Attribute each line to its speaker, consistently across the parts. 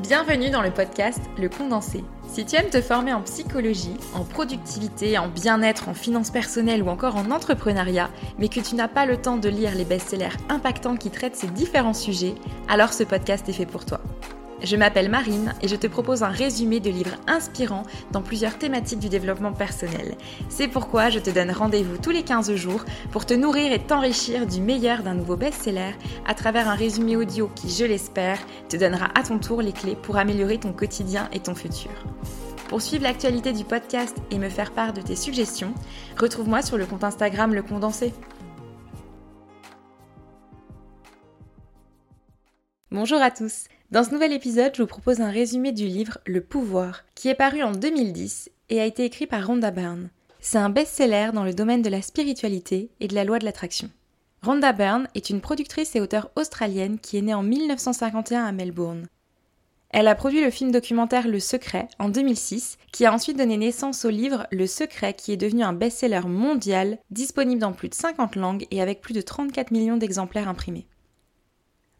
Speaker 1: Bienvenue dans le podcast Le Condensé. Si tu aimes te former en psychologie, en productivité, en bien-être, en finances personnelles ou encore en entrepreneuriat, mais que tu n'as pas le temps de lire les best-sellers impactants qui traitent ces différents sujets, alors ce podcast est fait pour toi. Je m'appelle Marine et je te propose un résumé de livres inspirants dans plusieurs thématiques du développement personnel. C'est pourquoi je te donne rendez-vous tous les 15 jours pour te nourrir et t'enrichir du meilleur d'un nouveau best-seller à travers un résumé audio qui, je l'espère, te donnera à ton tour les clés pour améliorer ton quotidien et ton futur. Pour suivre l'actualité du podcast et me faire part de tes suggestions, retrouve-moi sur le compte Instagram Le Condensé. Bonjour à tous dans ce nouvel épisode, je vous propose un résumé du livre Le pouvoir, qui est paru en 2010 et a été écrit par Rhonda Byrne. C'est un best-seller dans le domaine de la spiritualité et de la loi de l'attraction. Rhonda Byrne est une productrice et auteure australienne qui est née en 1951 à Melbourne. Elle a produit le film documentaire Le Secret en 2006, qui a ensuite donné naissance au livre Le Secret, qui est devenu un best-seller mondial, disponible dans plus de 50 langues et avec plus de 34 millions d'exemplaires imprimés.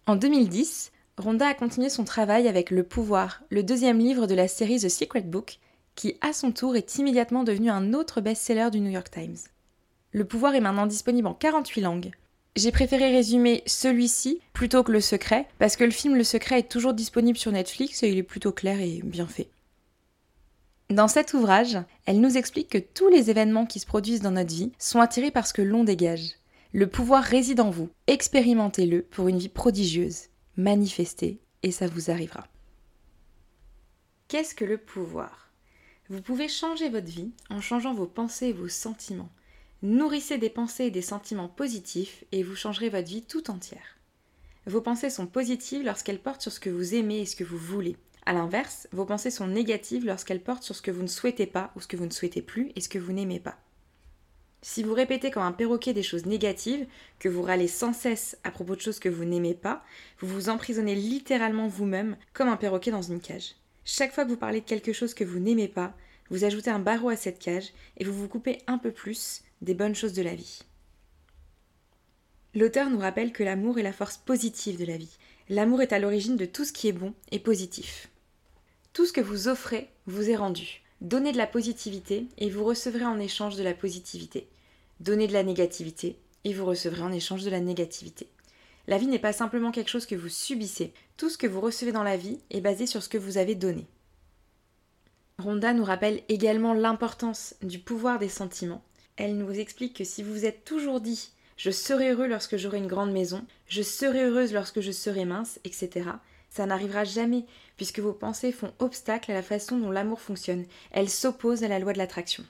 Speaker 1: En 2010, Rhonda a continué son travail avec Le Pouvoir, le deuxième livre de la série The Secret Book, qui à son tour est immédiatement devenu un autre best-seller du New York Times. Le Pouvoir est maintenant disponible en 48 langues. J'ai préféré résumer celui-ci plutôt que Le Secret, parce que le film Le Secret est toujours disponible sur Netflix et il est plutôt clair et bien fait. Dans cet ouvrage, elle nous explique que tous les événements qui se produisent dans notre vie sont attirés par ce que l'on dégage. Le pouvoir réside en vous, expérimentez-le pour une vie prodigieuse manifestez et ça vous arrivera. Qu'est-ce que le pouvoir? Vous pouvez changer votre vie en changeant vos pensées et vos sentiments. Nourrissez des pensées et des sentiments positifs et vous changerez votre vie tout entière. Vos pensées sont positives lorsqu'elles portent sur ce que vous aimez et ce que vous voulez. A l'inverse, vos pensées sont négatives lorsqu'elles portent sur ce que vous ne souhaitez pas ou ce que vous ne souhaitez plus et ce que vous n'aimez pas. Si vous répétez comme un perroquet des choses négatives, que vous râlez sans cesse à propos de choses que vous n'aimez pas, vous vous emprisonnez littéralement vous-même comme un perroquet dans une cage. Chaque fois que vous parlez de quelque chose que vous n'aimez pas, vous ajoutez un barreau à cette cage et vous vous coupez un peu plus des bonnes choses de la vie. L'auteur nous rappelle que l'amour est la force positive de la vie. L'amour est à l'origine de tout ce qui est bon et positif. Tout ce que vous offrez vous est rendu. Donnez de la positivité et vous recevrez en échange de la positivité. Donnez de la négativité et vous recevrez en échange de la négativité. La vie n'est pas simplement quelque chose que vous subissez. Tout ce que vous recevez dans la vie est basé sur ce que vous avez donné. Rhonda nous rappelle également l'importance du pouvoir des sentiments. Elle nous explique que si vous vous êtes toujours dit je serai heureux lorsque j'aurai une grande maison, je serai heureuse lorsque je serai mince, etc., ça n'arrivera jamais, puisque vos pensées font obstacle à la façon dont l'amour fonctionne. Elles s'opposent à la loi de l'attraction.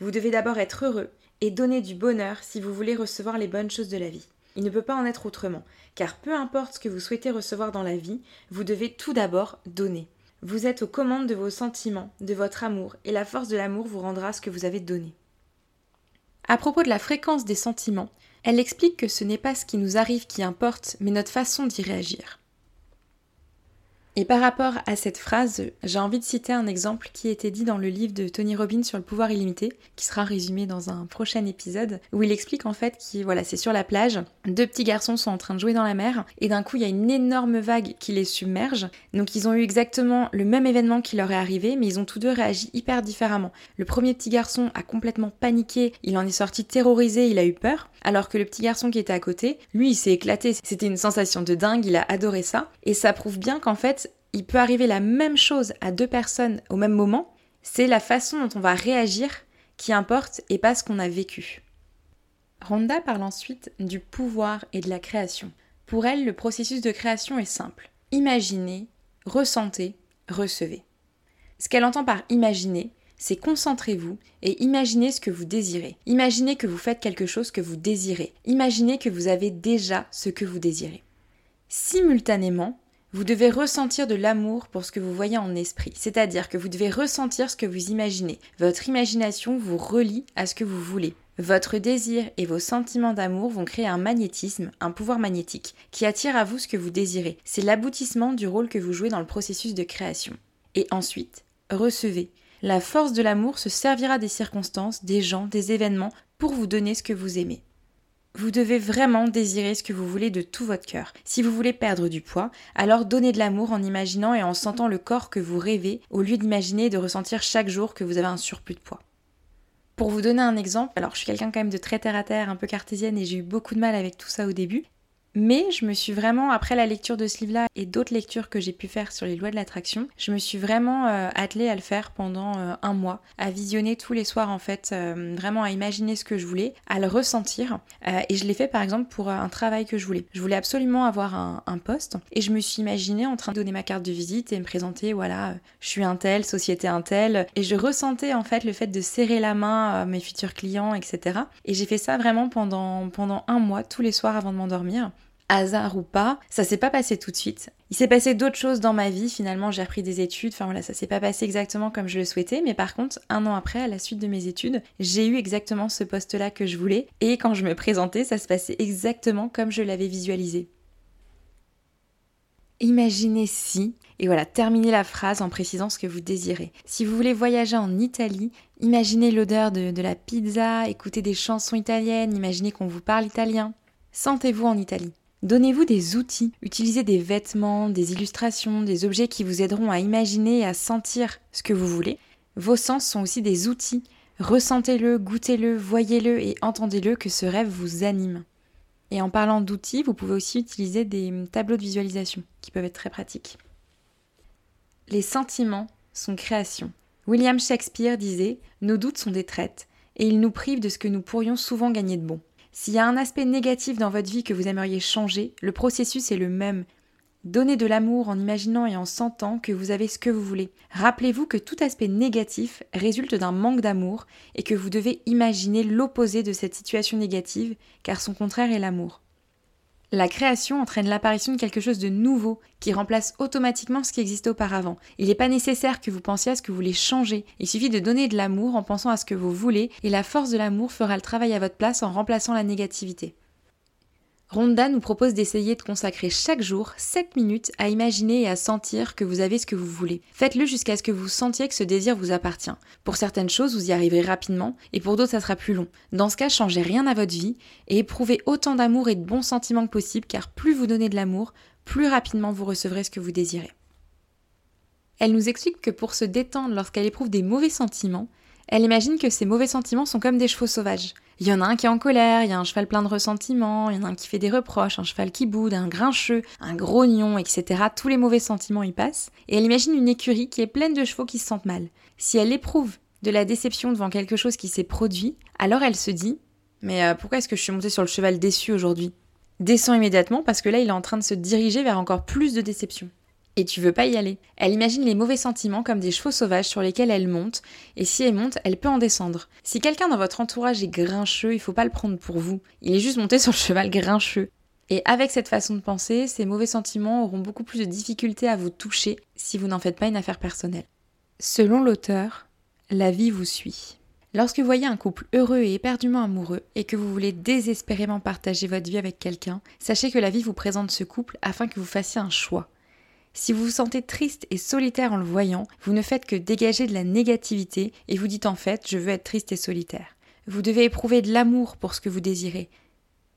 Speaker 1: Vous devez d'abord être heureux, et donner du bonheur si vous voulez recevoir les bonnes choses de la vie. Il ne peut pas en être autrement, car peu importe ce que vous souhaitez recevoir dans la vie, vous devez tout d'abord donner. Vous êtes aux commandes de vos sentiments, de votre amour, et la force de l'amour vous rendra ce que vous avez donné. À propos de la fréquence des sentiments, elle explique que ce n'est pas ce qui nous arrive qui importe, mais notre façon d'y réagir. Et par rapport à cette phrase, j'ai envie de citer un exemple qui était dit dans le livre de Tony Robbins sur le pouvoir illimité, qui sera résumé dans un prochain épisode, où il explique en fait voilà, c'est sur la plage, deux petits garçons sont en train de jouer dans la mer, et d'un coup il y a une énorme vague qui les submerge. Donc ils ont eu exactement le même événement qui leur est arrivé, mais ils ont tous deux réagi hyper différemment. Le premier petit garçon a complètement paniqué, il en est sorti terrorisé, il a eu peur, alors que le petit garçon qui était à côté, lui il s'est éclaté, c'était une sensation de dingue, il a adoré ça, et ça prouve bien qu'en fait il peut arriver la même chose à deux personnes au même moment, c'est la façon dont on va réagir qui importe et pas ce qu'on a vécu. Rhonda parle ensuite du pouvoir et de la création. Pour elle, le processus de création est simple. Imaginez, ressentez, recevez. Ce qu'elle entend par imaginer, c'est concentrez-vous et imaginez ce que vous désirez. Imaginez que vous faites quelque chose que vous désirez. Imaginez que vous avez déjà ce que vous désirez. Simultanément, vous devez ressentir de l'amour pour ce que vous voyez en esprit, c'est-à-dire que vous devez ressentir ce que vous imaginez. Votre imagination vous relie à ce que vous voulez. Votre désir et vos sentiments d'amour vont créer un magnétisme, un pouvoir magnétique, qui attire à vous ce que vous désirez. C'est l'aboutissement du rôle que vous jouez dans le processus de création. Et ensuite, recevez. La force de l'amour se servira des circonstances, des gens, des événements pour vous donner ce que vous aimez. Vous devez vraiment désirer ce que vous voulez de tout votre cœur. Si vous voulez perdre du poids, alors donnez de l'amour en imaginant et en sentant le corps que vous rêvez au lieu d'imaginer et de ressentir chaque jour que vous avez un surplus de poids. Pour vous donner un exemple, alors je suis quelqu'un quand même de très terre à terre, un peu cartésienne et j'ai eu beaucoup de mal avec tout ça au début. Mais je me suis vraiment, après la lecture de ce livre-là et d'autres lectures que j'ai pu faire sur les lois de l'attraction, je me suis vraiment euh, attelée à le faire pendant euh, un mois, à visionner tous les soirs en fait, euh, vraiment à imaginer ce que je voulais, à le ressentir. et je l'ai fait par exemple pour un travail que je voulais. Je voulais absolument avoir un, un, poste et je me suis imaginée en train de donner ma carte de visite et me présenter, voilà, je suis un tel, société un tel. Et je ressentais en fait le fait de serrer la main à mes futurs clients, etc. Et j'ai fait ça vraiment pendant, pendant un mois, tous les soirs avant de m'endormir hasard ou pas, ça s'est pas passé tout de suite. Il s'est passé d'autres choses dans ma vie, finalement j'ai repris des études, enfin voilà, ça s'est pas passé exactement comme je le souhaitais, mais par contre, un an après, à la suite de mes études, j'ai eu exactement ce poste-là que je voulais, et quand je me présentais, ça se passait exactement comme je l'avais visualisé. Imaginez si, et voilà, terminez la phrase en précisant ce que vous désirez. Si vous voulez voyager en Italie, imaginez l'odeur de, de la pizza, écoutez des chansons italiennes, imaginez qu'on vous parle italien. Sentez-vous en Italie. Donnez-vous des outils, utilisez des vêtements, des illustrations, des objets qui vous aideront à imaginer et à sentir ce que vous voulez. Vos sens sont aussi des outils. Ressentez-le, goûtez-le, voyez-le et entendez-le que ce rêve vous anime. Et en parlant d'outils, vous pouvez aussi utiliser des tableaux de visualisation qui peuvent être très pratiques. Les sentiments sont création. William Shakespeare disait Nos doutes sont des traites, et ils nous privent de ce que nous pourrions souvent gagner de bon. S'il y a un aspect négatif dans votre vie que vous aimeriez changer, le processus est le même. Donnez de l'amour en imaginant et en sentant que vous avez ce que vous voulez. Rappelez-vous que tout aspect négatif résulte d'un manque d'amour et que vous devez imaginer l'opposé de cette situation négative, car son contraire est l'amour. La création entraîne l'apparition de quelque chose de nouveau qui remplace automatiquement ce qui existait auparavant. Il n'est pas nécessaire que vous pensiez à ce que vous voulez changer. Il suffit de donner de l'amour en pensant à ce que vous voulez et la force de l'amour fera le travail à votre place en remplaçant la négativité. Ronda nous propose d'essayer de consacrer chaque jour 7 minutes à imaginer et à sentir que vous avez ce que vous voulez. Faites-le jusqu'à ce que vous sentiez que ce désir vous appartient. Pour certaines choses, vous y arriverez rapidement et pour d'autres, ça sera plus long. Dans ce cas, changez rien à votre vie et éprouvez autant d'amour et de bons sentiments que possible car plus vous donnez de l'amour, plus rapidement vous recevrez ce que vous désirez. Elle nous explique que pour se détendre lorsqu'elle éprouve des mauvais sentiments, elle imagine que ces mauvais sentiments sont comme des chevaux sauvages. Il y en a un qui est en colère, il y a un cheval plein de ressentiments, il y en a un qui fait des reproches, un cheval qui boude, un grincheux, un grognon, etc. Tous les mauvais sentiments y passent. Et elle imagine une écurie qui est pleine de chevaux qui se sentent mal. Si elle éprouve de la déception devant quelque chose qui s'est produit, alors elle se dit Mais euh, pourquoi est-ce que je suis montée sur le cheval déçu aujourd'hui? Descends immédiatement parce que là il est en train de se diriger vers encore plus de déception et tu veux pas y aller. Elle imagine les mauvais sentiments comme des chevaux sauvages sur lesquels elle monte, et si elle monte, elle peut en descendre. Si quelqu'un dans votre entourage est grincheux, il faut pas le prendre pour vous. Il est juste monté sur le cheval grincheux. Et avec cette façon de penser, ces mauvais sentiments auront beaucoup plus de difficultés à vous toucher si vous n'en faites pas une affaire personnelle. Selon l'auteur, la vie vous suit. Lorsque vous voyez un couple heureux et éperdument amoureux et que vous voulez désespérément partager votre vie avec quelqu'un, sachez que la vie vous présente ce couple afin que vous fassiez un choix. Si vous vous sentez triste et solitaire en le voyant, vous ne faites que dégager de la négativité et vous dites en fait je veux être triste et solitaire. Vous devez éprouver de l'amour pour ce que vous désirez.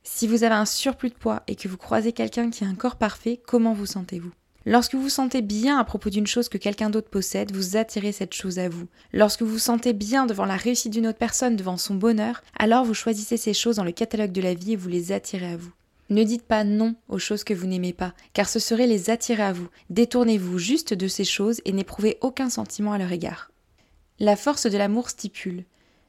Speaker 1: Si vous avez un surplus de poids et que vous croisez quelqu'un qui a un corps parfait, comment vous sentez-vous? Lorsque vous sentez bien à propos d'une chose que quelqu'un d'autre possède, vous attirez cette chose à vous. Lorsque vous sentez bien devant la réussite d'une autre personne, devant son bonheur, alors vous choisissez ces choses dans le catalogue de la vie et vous les attirez à vous. Ne dites pas non aux choses que vous n'aimez pas, car ce serait les attirer à vous. Détournez-vous juste de ces choses et n'éprouvez aucun sentiment à leur égard. La force de l'amour stipule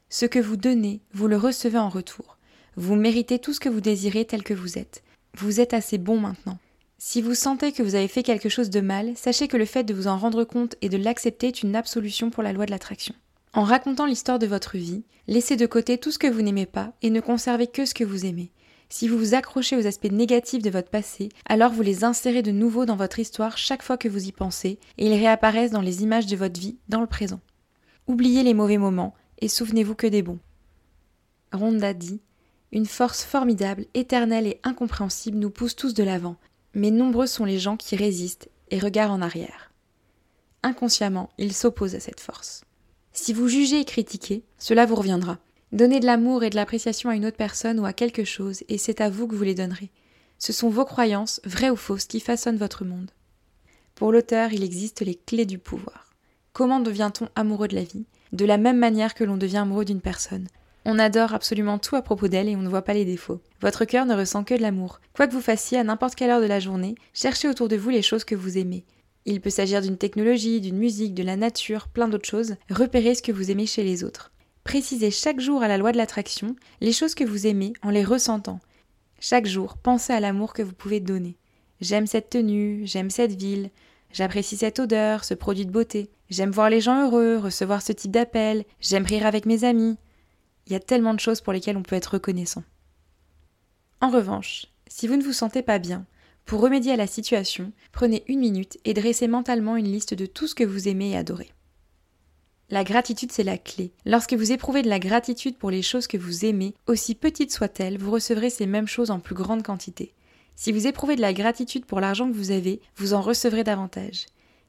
Speaker 1: Ce que vous donnez, vous le recevez en retour. Vous méritez tout ce que vous désirez tel que vous êtes. Vous êtes assez bon maintenant. Si vous sentez que vous avez fait quelque chose de mal, sachez que le fait de vous en rendre compte et de l'accepter est une absolution pour la loi de l'attraction. En racontant l'histoire de votre vie, laissez de côté tout ce que vous n'aimez pas et ne conservez que ce que vous aimez. Si vous vous accrochez aux aspects négatifs de votre passé, alors vous les insérez de nouveau dans votre histoire chaque fois que vous y pensez, et ils réapparaissent dans les images de votre vie dans le présent. Oubliez les mauvais moments et souvenez-vous que des bons. Ronda dit Une force formidable, éternelle et incompréhensible nous pousse tous de l'avant, mais nombreux sont les gens qui résistent et regardent en arrière. Inconsciemment, ils s'opposent à cette force. Si vous jugez et critiquez, cela vous reviendra. Donnez de l'amour et de l'appréciation à une autre personne ou à quelque chose, et c'est à vous que vous les donnerez. Ce sont vos croyances, vraies ou fausses, qui façonnent votre monde. Pour l'auteur, il existe les clés du pouvoir. Comment devient-on amoureux de la vie? De la même manière que l'on devient amoureux d'une personne. On adore absolument tout à propos d'elle et on ne voit pas les défauts. Votre cœur ne ressent que de l'amour. Quoi que vous fassiez à n'importe quelle heure de la journée, cherchez autour de vous les choses que vous aimez. Il peut s'agir d'une technologie, d'une musique, de la nature, plein d'autres choses. Repérez ce que vous aimez chez les autres. Précisez chaque jour à la loi de l'attraction les choses que vous aimez en les ressentant. Chaque jour, pensez à l'amour que vous pouvez donner. J'aime cette tenue, j'aime cette ville, j'apprécie cette odeur, ce produit de beauté, j'aime voir les gens heureux, recevoir ce type d'appel, j'aime rire avec mes amis. Il y a tellement de choses pour lesquelles on peut être reconnaissant. En revanche, si vous ne vous sentez pas bien, pour remédier à la situation, prenez une minute et dressez mentalement une liste de tout ce que vous aimez et adorez. La gratitude, c'est la clé. Lorsque vous éprouvez de la gratitude pour les choses que vous aimez, aussi petites soient-elles, vous recevrez ces mêmes choses en plus grande quantité. Si vous éprouvez de la gratitude pour l'argent que vous avez, vous en recevrez davantage.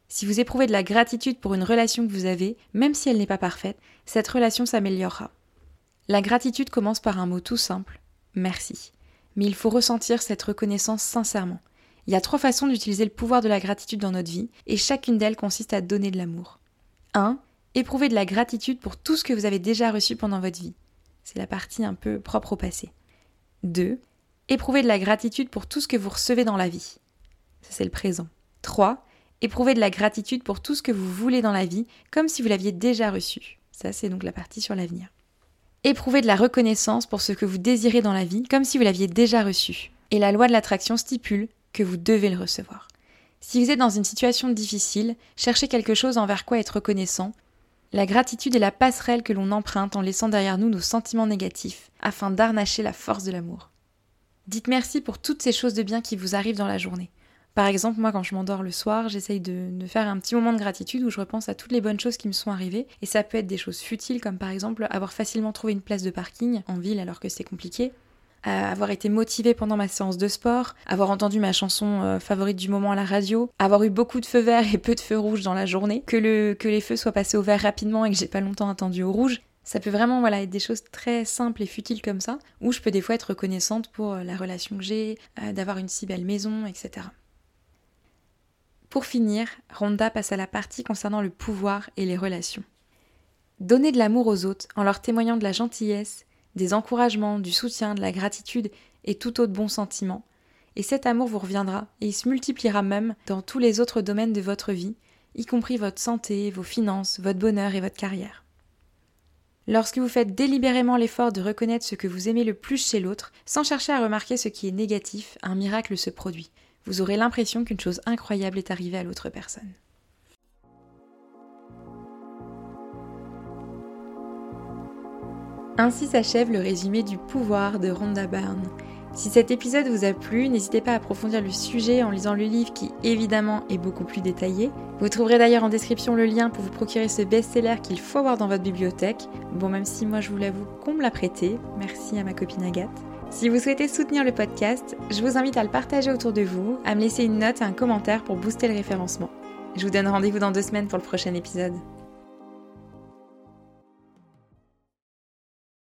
Speaker 1: Si vous éprouvez de la gratitude pour une relation que vous avez, même si elle n'est pas parfaite, cette relation s'améliorera. La gratitude commence par un mot tout simple, merci. Mais il faut ressentir cette reconnaissance sincèrement. Il y a trois façons d'utiliser le pouvoir de la gratitude dans notre vie, et chacune d'elles consiste à donner de l'amour. 1. Éprouvez de la gratitude pour tout ce que vous avez déjà reçu pendant votre vie. C'est la partie un peu propre au passé. 2. Éprouvez de la gratitude pour tout ce que vous recevez dans la vie. Ça, c'est le présent. 3. Éprouvez de la gratitude pour tout ce que vous voulez dans la vie, comme si vous l'aviez déjà reçu. Ça, c'est donc la partie sur l'avenir. Éprouvez de la reconnaissance pour ce que vous désirez dans la vie, comme si vous l'aviez déjà reçu. Et la loi de l'attraction stipule que vous devez le recevoir. Si vous êtes dans une situation difficile, cherchez quelque chose envers quoi être reconnaissant. La gratitude est la passerelle que l'on emprunte en laissant derrière nous nos sentiments négatifs, afin d'arnacher la force de l'amour. Dites merci pour toutes ces choses de bien qui vous arrivent dans la journée. Par exemple, moi, quand je m'endors le soir, j'essaye de, de, faire un petit moment de gratitude où je repense à toutes les bonnes choses qui me sont arrivées. Et ça peut être des choses futiles, comme par exemple avoir facilement trouvé une place de parking en ville alors que c'est compliqué, avoir été motivée pendant ma séance de sport, avoir entendu ma chanson euh, favorite du moment à la radio, avoir eu beaucoup de feux verts et peu de feux rouges dans la journée, que, le, que les feux soient passés au vert rapidement et que j'ai pas longtemps attendu au rouge. Ça peut vraiment être des choses très simples et futiles comme ça, où je peux des fois être reconnaissante pour euh, la relation que j'ai, euh, d'avoir une si belle maison, etc. Pour finir, Rhonda passe à la partie concernant le pouvoir et les relations. Donner de l'amour aux autres en leur témoignant de la gentillesse, des encouragements, du soutien, de la gratitude et tout autre bon sentiment. Et cet amour vous reviendra, et il se multipliera même dans tous les autres domaines de votre vie, y compris votre santé, vos finances, votre bonheur et votre carrière. Lorsque vous faites délibérément l'effort de reconnaître ce que vous aimez le plus chez l'autre, sans chercher à remarquer ce qui est négatif, un miracle se produit. Vous aurez l'impression qu'une chose incroyable est arrivée à l'autre personne. Ainsi s'achève le résumé du pouvoir de Rhonda Byrne. Si cet épisode vous a plu, n'hésitez pas à approfondir le sujet en lisant le livre qui évidemment est beaucoup plus détaillé. Vous trouverez d'ailleurs en description le lien pour vous procurer ce best-seller qu'il faut avoir dans votre bibliothèque. Bon même si moi je vous l'avoue qu'on me l'a prêté, merci à ma copine Agathe. Si vous souhaitez soutenir le podcast, je vous invite à le partager autour de vous, à me laisser une note et un commentaire pour booster le référencement. Je vous donne rendez-vous dans deux semaines pour le prochain épisode.